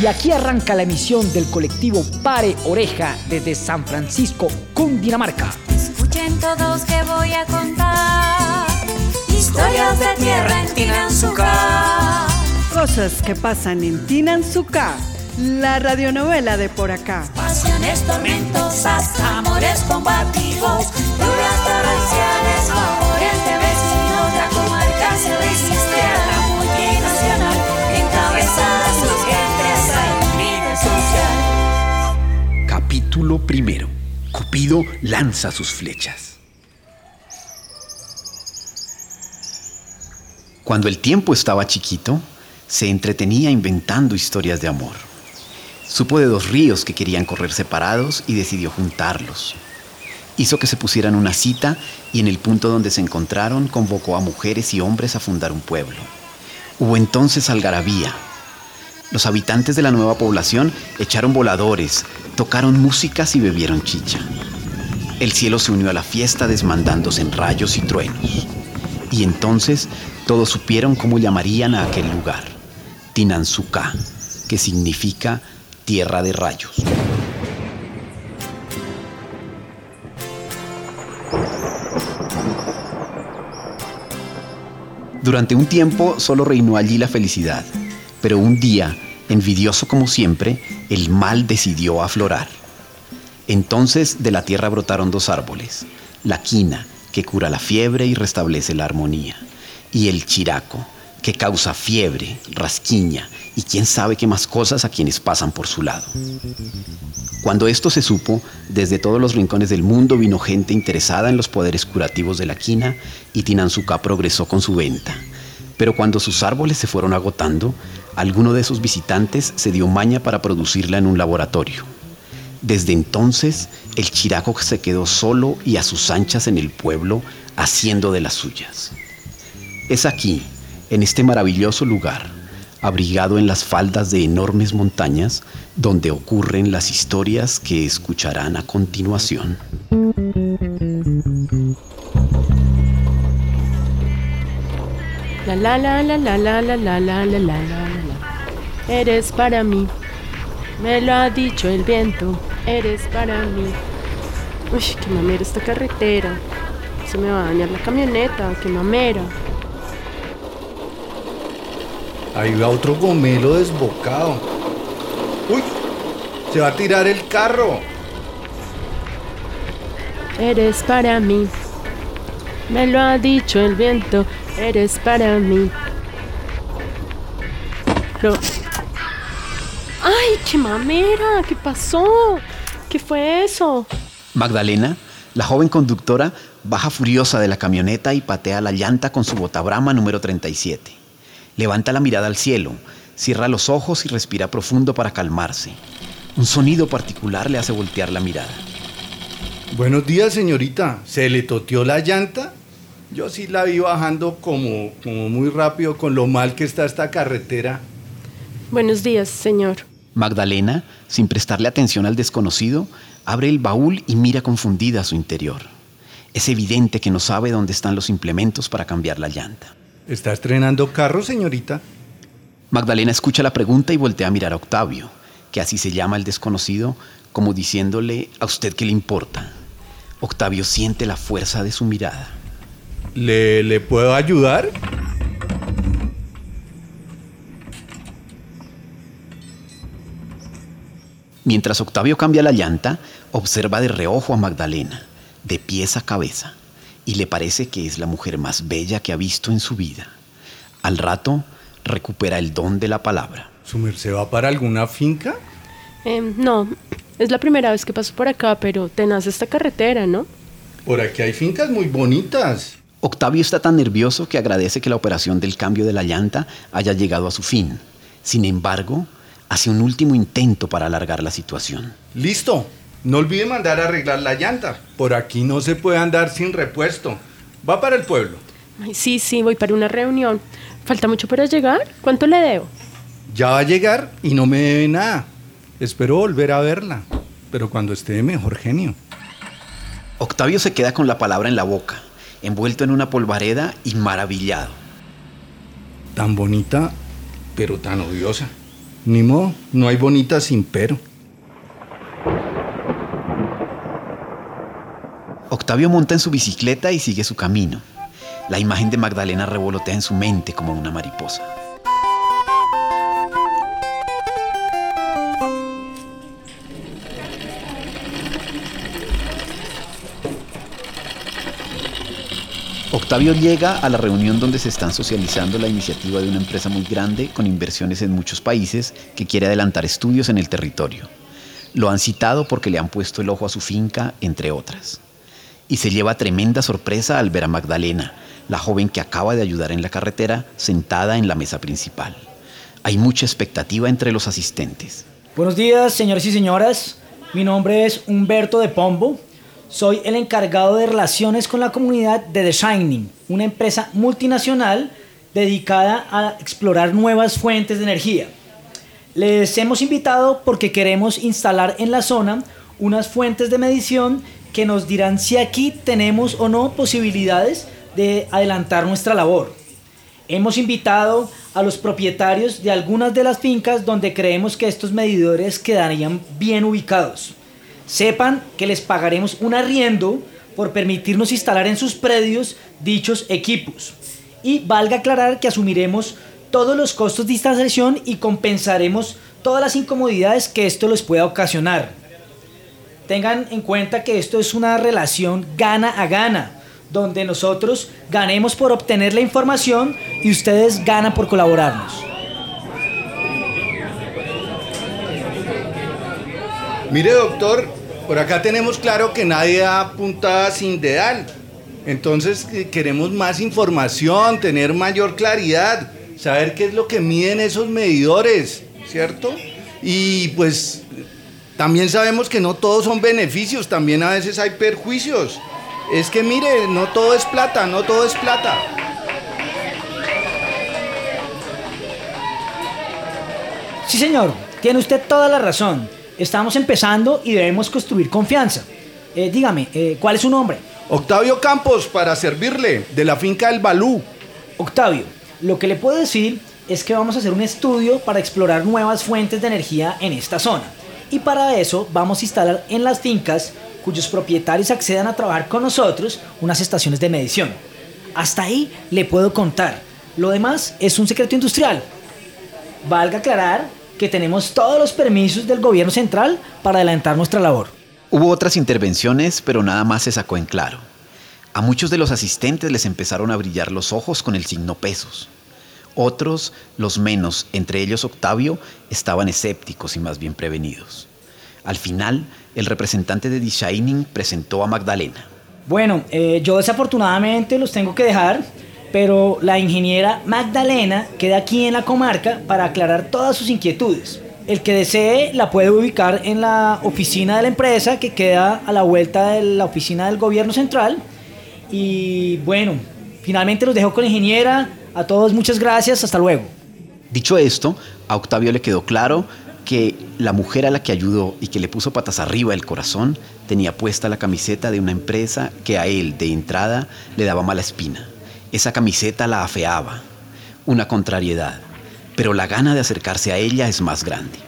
Y aquí arranca la emisión del colectivo Pare Oreja desde San Francisco, Cundinamarca. Escuchen todos que voy a contar historias de tierra en Tinanzuca. Cosas que pasan en Tinanzuca, la radionovela de por acá. Pasiones tormentosas, amores combativos, lluvias primero. Cupido lanza sus flechas. Cuando el tiempo estaba chiquito, se entretenía inventando historias de amor. Supo de dos ríos que querían correr separados y decidió juntarlos. Hizo que se pusieran una cita y en el punto donde se encontraron convocó a mujeres y hombres a fundar un pueblo. Hubo entonces algarabía. Los habitantes de la nueva población echaron voladores, tocaron músicas y bebieron chicha. El cielo se unió a la fiesta desmandándose en rayos y truenos. Y entonces todos supieron cómo llamarían a aquel lugar, Tinanzuca, que significa tierra de rayos. Durante un tiempo solo reinó allí la felicidad, pero un día, envidioso como siempre, el mal decidió aflorar. Entonces de la tierra brotaron dos árboles, la quina, que cura la fiebre y restablece la armonía, y el chiraco, que causa fiebre, rasquiña y quién sabe qué más cosas a quienes pasan por su lado. Cuando esto se supo, desde todos los rincones del mundo vino gente interesada en los poderes curativos de la quina y Tinanzuca progresó con su venta. Pero cuando sus árboles se fueron agotando, alguno de esos visitantes se dio maña para producirla en un laboratorio. Desde entonces, el chiraco se quedó solo y a sus anchas en el pueblo, haciendo de las suyas. Es aquí, en este maravilloso lugar, abrigado en las faldas de enormes montañas, donde ocurren las historias que escucharán a continuación. La la la la la la la la la la. Eres para mí. Me lo ha dicho el viento. Eres para mí. Uy, qué mamera esta carretera. Se me va a dañar la camioneta. Qué mamera. Ahí va otro gomelo desbocado. ¡Uy! Se va a tirar el carro. Eres para mí. Me lo ha dicho el viento. Eres para mí. ¡Ay, qué mamera! ¿Qué pasó? ¿Qué fue eso? Magdalena, la joven conductora, baja furiosa de la camioneta y patea la llanta con su botabrama número 37. Levanta la mirada al cielo, cierra los ojos y respira profundo para calmarse. Un sonido particular le hace voltear la mirada. Buenos días, señorita. ¿Se le toteó la llanta? Yo sí la vi bajando como, como muy rápido con lo mal que está esta carretera. Buenos días, señor. Magdalena, sin prestarle atención al desconocido, abre el baúl y mira confundida a su interior. Es evidente que no sabe dónde están los implementos para cambiar la llanta. ¿Está estrenando carro, señorita? Magdalena escucha la pregunta y voltea a mirar a Octavio, que así se llama el desconocido, como diciéndole, ¿a usted qué le importa? Octavio siente la fuerza de su mirada. ¿Le, le puedo ayudar? Mientras Octavio cambia la llanta, observa de reojo a Magdalena, de pies a cabeza, y le parece que es la mujer más bella que ha visto en su vida. Al rato, recupera el don de la palabra. ¿Su merced va para alguna finca? Em, no, es la primera vez que paso por acá, pero tenaz esta carretera, ¿no? Por aquí hay fincas muy bonitas. Octavio está tan nervioso que agradece que la operación del cambio de la llanta haya llegado a su fin. Sin embargo, hace un último intento para alargar la situación. Listo. No olvide mandar a arreglar la llanta. Por aquí no se puede andar sin repuesto. Va para el pueblo. Ay, sí, sí, voy para una reunión. ¿Falta mucho para llegar? ¿Cuánto le debo? Ya va a llegar y no me debe nada. Espero volver a verla, pero cuando esté de mejor genio. Octavio se queda con la palabra en la boca, envuelto en una polvareda y maravillado. Tan bonita, pero tan odiosa. Ni modo, no hay bonita sin pero. Octavio monta en su bicicleta y sigue su camino. La imagen de Magdalena revolotea en su mente como una mariposa. Octavio llega a la reunión donde se están socializando la iniciativa de una empresa muy grande con inversiones en muchos países que quiere adelantar estudios en el territorio. Lo han citado porque le han puesto el ojo a su finca, entre otras. Y se lleva tremenda sorpresa al ver a Magdalena, la joven que acaba de ayudar en la carretera, sentada en la mesa principal. Hay mucha expectativa entre los asistentes. Buenos días, señores y señoras. Mi nombre es Humberto de Pombo. Soy el encargado de relaciones con la comunidad de The Shining, una empresa multinacional dedicada a explorar nuevas fuentes de energía. Les hemos invitado porque queremos instalar en la zona unas fuentes de medición que nos dirán si aquí tenemos o no posibilidades de adelantar nuestra labor. Hemos invitado a los propietarios de algunas de las fincas donde creemos que estos medidores quedarían bien ubicados. Sepan que les pagaremos un arriendo por permitirnos instalar en sus predios dichos equipos. Y valga aclarar que asumiremos todos los costos de instalación y compensaremos todas las incomodidades que esto les pueda ocasionar. Tengan en cuenta que esto es una relación gana a gana, donde nosotros ganemos por obtener la información y ustedes ganan por colaborarnos. Mire, doctor, por acá tenemos claro que nadie da puntada sin dedal. Entonces queremos más información, tener mayor claridad, saber qué es lo que miden esos medidores, ¿cierto? Y pues también sabemos que no todos son beneficios, también a veces hay perjuicios. Es que mire, no todo es plata, no todo es plata. Sí, señor, tiene usted toda la razón. Estamos empezando y debemos construir confianza. Eh, dígame, eh, ¿cuál es su nombre? Octavio Campos, para servirle, de la finca del Balú. Octavio, lo que le puedo decir es que vamos a hacer un estudio para explorar nuevas fuentes de energía en esta zona. Y para eso vamos a instalar en las fincas cuyos propietarios accedan a trabajar con nosotros unas estaciones de medición. Hasta ahí le puedo contar. Lo demás es un secreto industrial. Valga aclarar que tenemos todos los permisos del gobierno central para adelantar nuestra labor. Hubo otras intervenciones, pero nada más se sacó en claro. A muchos de los asistentes les empezaron a brillar los ojos con el signo pesos. Otros, los menos, entre ellos Octavio, estaban escépticos y más bien prevenidos. Al final, el representante de The Shining presentó a Magdalena. Bueno, eh, yo desafortunadamente los tengo que dejar, pero la ingeniera Magdalena queda aquí en la comarca para aclarar todas sus inquietudes. El que desee la puede ubicar en la oficina de la empresa que queda a la vuelta de la oficina del gobierno central. Y bueno, finalmente los dejo con la ingeniera. A todos muchas gracias, hasta luego. Dicho esto, a Octavio le quedó claro que la mujer a la que ayudó y que le puso patas arriba el corazón tenía puesta la camiseta de una empresa que a él, de entrada, le daba mala espina. Esa camiseta la afeaba, una contrariedad, pero la gana de acercarse a ella es más grande.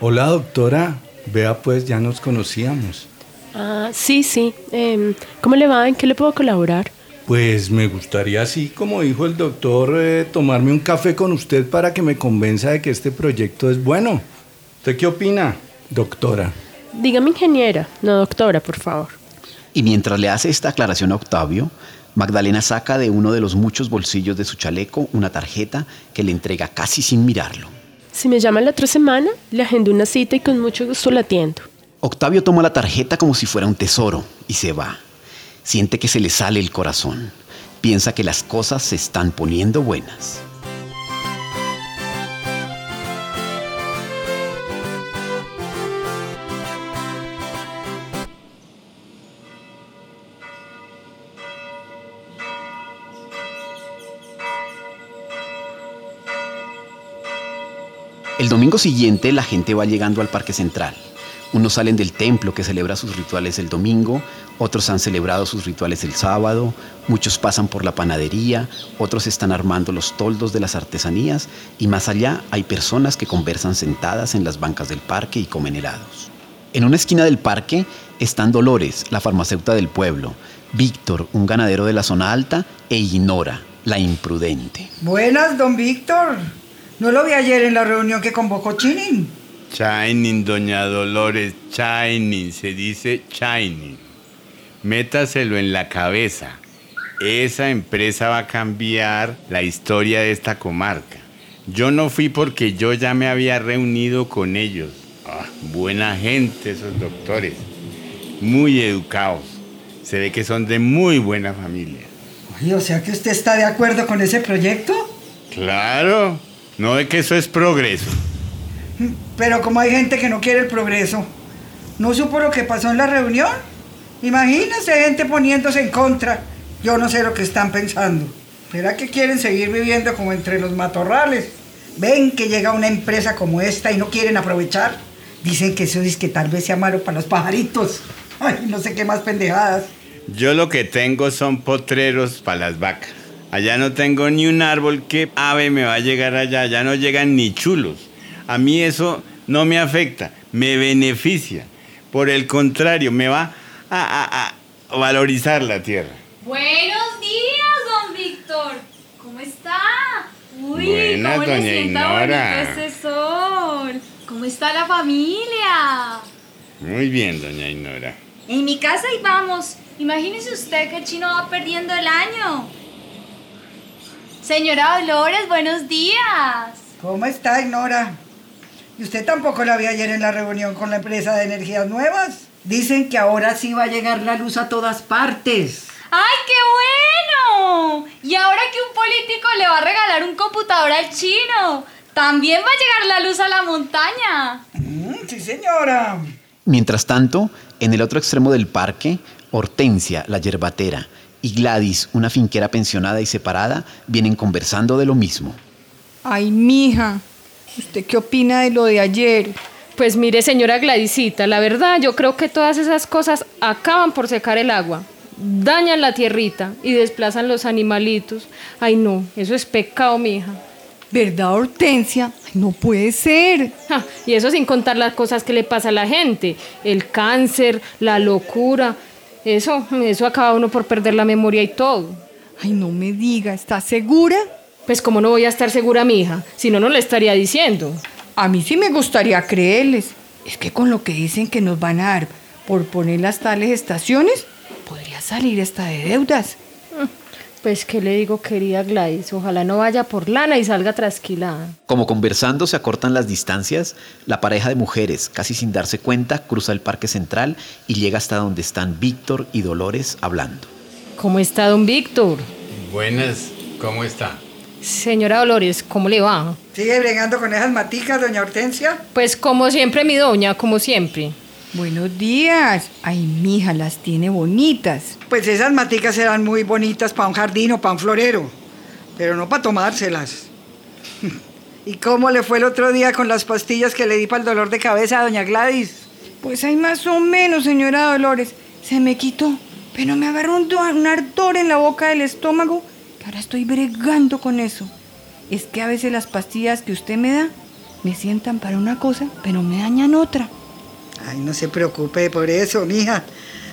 Hola, doctora. Vea, pues ya nos conocíamos. Ah, sí, sí. Em, ¿Cómo le va? ¿En qué le puedo colaborar? Pues me gustaría, así como dijo el doctor, eh, tomarme un café con usted para que me convenza de que este proyecto es bueno. ¿Usted qué opina, doctora? Dígame ingeniera, no doctora, por favor. Y mientras le hace esta aclaración a Octavio, Magdalena saca de uno de los muchos bolsillos de su chaleco una tarjeta que le entrega casi sin mirarlo. Si me llama la otra semana, le agendo una cita y con mucho gusto la atiendo. Octavio toma la tarjeta como si fuera un tesoro y se va. Siente que se le sale el corazón. Piensa que las cosas se están poniendo buenas. El domingo siguiente la gente va llegando al Parque Central. Unos salen del templo que celebra sus rituales el domingo, Otros han celebrado sus rituales el sábado, muchos pasan por la panadería, otros están armando los toldos de las artesanías y más allá hay personas que conversan sentadas en las bancas del parque y comen helados. En una esquina del parque están Dolores, la farmacéutica del pueblo, Víctor, un ganadero de la zona alta, e Inora, la imprudente. Buenas, don Víctor. ¿No lo vi ayer en la reunión que convocó Chinin? Shining, doña Dolores, Shining, se dice Shining. Métaselo en la cabeza. Esa empresa va a cambiar la historia de esta comarca. Yo no fui porque yo ya me había reunido con ellos. Ah, buena gente esos doctores. Muy educados. Se ve que son de muy buena familia. Oye, o sea que usted está de acuerdo con ese proyecto. Claro. No de que eso es progreso. Pero como hay gente que no quiere el progreso, ¿no supo lo que pasó en la reunión? Imagínese gente poniéndose en contra. Yo no sé lo que están pensando. ¿Será que quieren seguir viviendo como entre los matorrales? Ven que llega una empresa como esta y no quieren aprovechar. Dicen que eso es que tal vez sea malo para los pajaritos. Ay, no sé qué más pendejadas. Yo lo que tengo son potreros para las vacas. Allá no tengo ni un árbol que ave me va a llegar allá. Allá no llegan ni chulos. A mí eso no me afecta, me beneficia. Por el contrario, me va a, a- a valorizar la tierra. Buenos días, don Víctor. ¿Cómo está? Uy, Buenas, cómo le doña Inora. bonito ese sol. ¿Cómo está la familia? Muy bien, doña Inora. En mi casa y vamos. Imagínese usted que el chino va perdiendo el año. Señora Dolores, buenos días. ¿Cómo está, Ignora? ¿Y usted tampoco la vi ayer en la reunión con la empresa de energías nuevas? Dicen que ahora sí va a llegar la luz a todas partes. ¡Ay, qué bueno! Y ahora que un político le va a regalar un computador al chino, también va a llegar la luz a la montaña. Mm, sí, señora. Mientras tanto, en el otro extremo del parque, Hortensia, la yerbatera, y Gladys, una finquera pensionada y separada, vienen conversando de lo mismo. Ay, mija, ¿usted qué opina de lo de ayer? Pues mire, señora Gladysita, la verdad yo creo que todas esas cosas acaban por secar el agua, dañan la tierrita y desplazan los animalitos. Ay no, eso es pecado, mija. ¿Verdad, Hortensia? Ay, no puede ser. Ja, y eso sin contar las cosas que le pasa a la gente, el cáncer, la locura. Eso, eso acaba uno por perder la memoria y todo. Ay, no me diga, ¿está segura? Pues como no voy a estar segura, mija, si no, no le estaría diciendo. A mí sí me gustaría creerles. Es que con lo que dicen que nos van a dar por poner las tales estaciones, podría salir esta de deudas. Pues qué le digo, querida Gladys, ojalá no vaya por lana y salga trasquilada. Como conversando se acortan las distancias, la pareja de mujeres, casi sin darse cuenta, cruza el parque central y llega hasta donde están Víctor y Dolores hablando. ¿Cómo está don Víctor? Buenas, ¿cómo está? Señora Dolores, ¿cómo le va? ¿Sigue bregando con esas maticas, doña Hortensia? Pues como siempre, mi doña, como siempre. Buenos días. Ay, mija, las tiene bonitas. Pues esas maticas eran muy bonitas para un jardín o para un florero, pero no para tomárselas. ¿Y cómo le fue el otro día con las pastillas que le di para el dolor de cabeza a doña Gladys? Pues hay más o menos, señora Dolores. Se me quitó, pero me agarró un, do- un ardor en la boca del estómago que ahora estoy bregando con eso. Es que a veces las pastillas que usted me da me sientan para una cosa, pero me dañan otra. Ay, no se preocupe por eso, mija.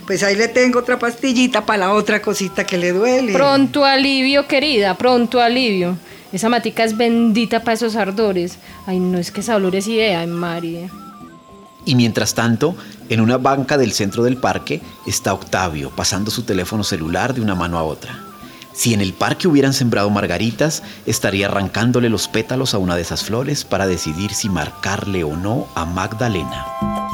Pues ahí le tengo otra pastillita para la otra cosita que le duele. Pronto alivio, querida, pronto alivio. Esa matica es bendita para esos ardores. Ay, no es que esa dolor es idea, María. Y mientras tanto, en una banca del centro del parque está Octavio pasando su teléfono celular de una mano a otra. Si en el parque hubieran sembrado margaritas, estaría arrancándole los pétalos a una de esas flores para decidir si marcarle o no a Magdalena.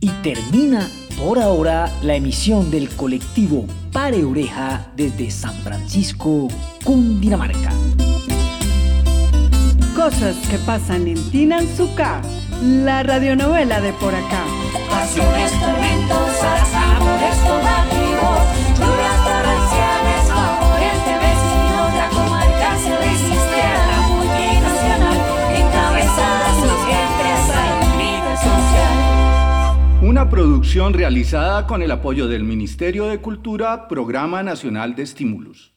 Y termina por ahora la emisión del colectivo Pare Oreja desde San Francisco, Cundinamarca. Cosas que pasan en Tinanzuca, la radionovela de por acá. Producción realizada con el apoyo del Ministerio de Cultura, Programa Nacional de Estímulos.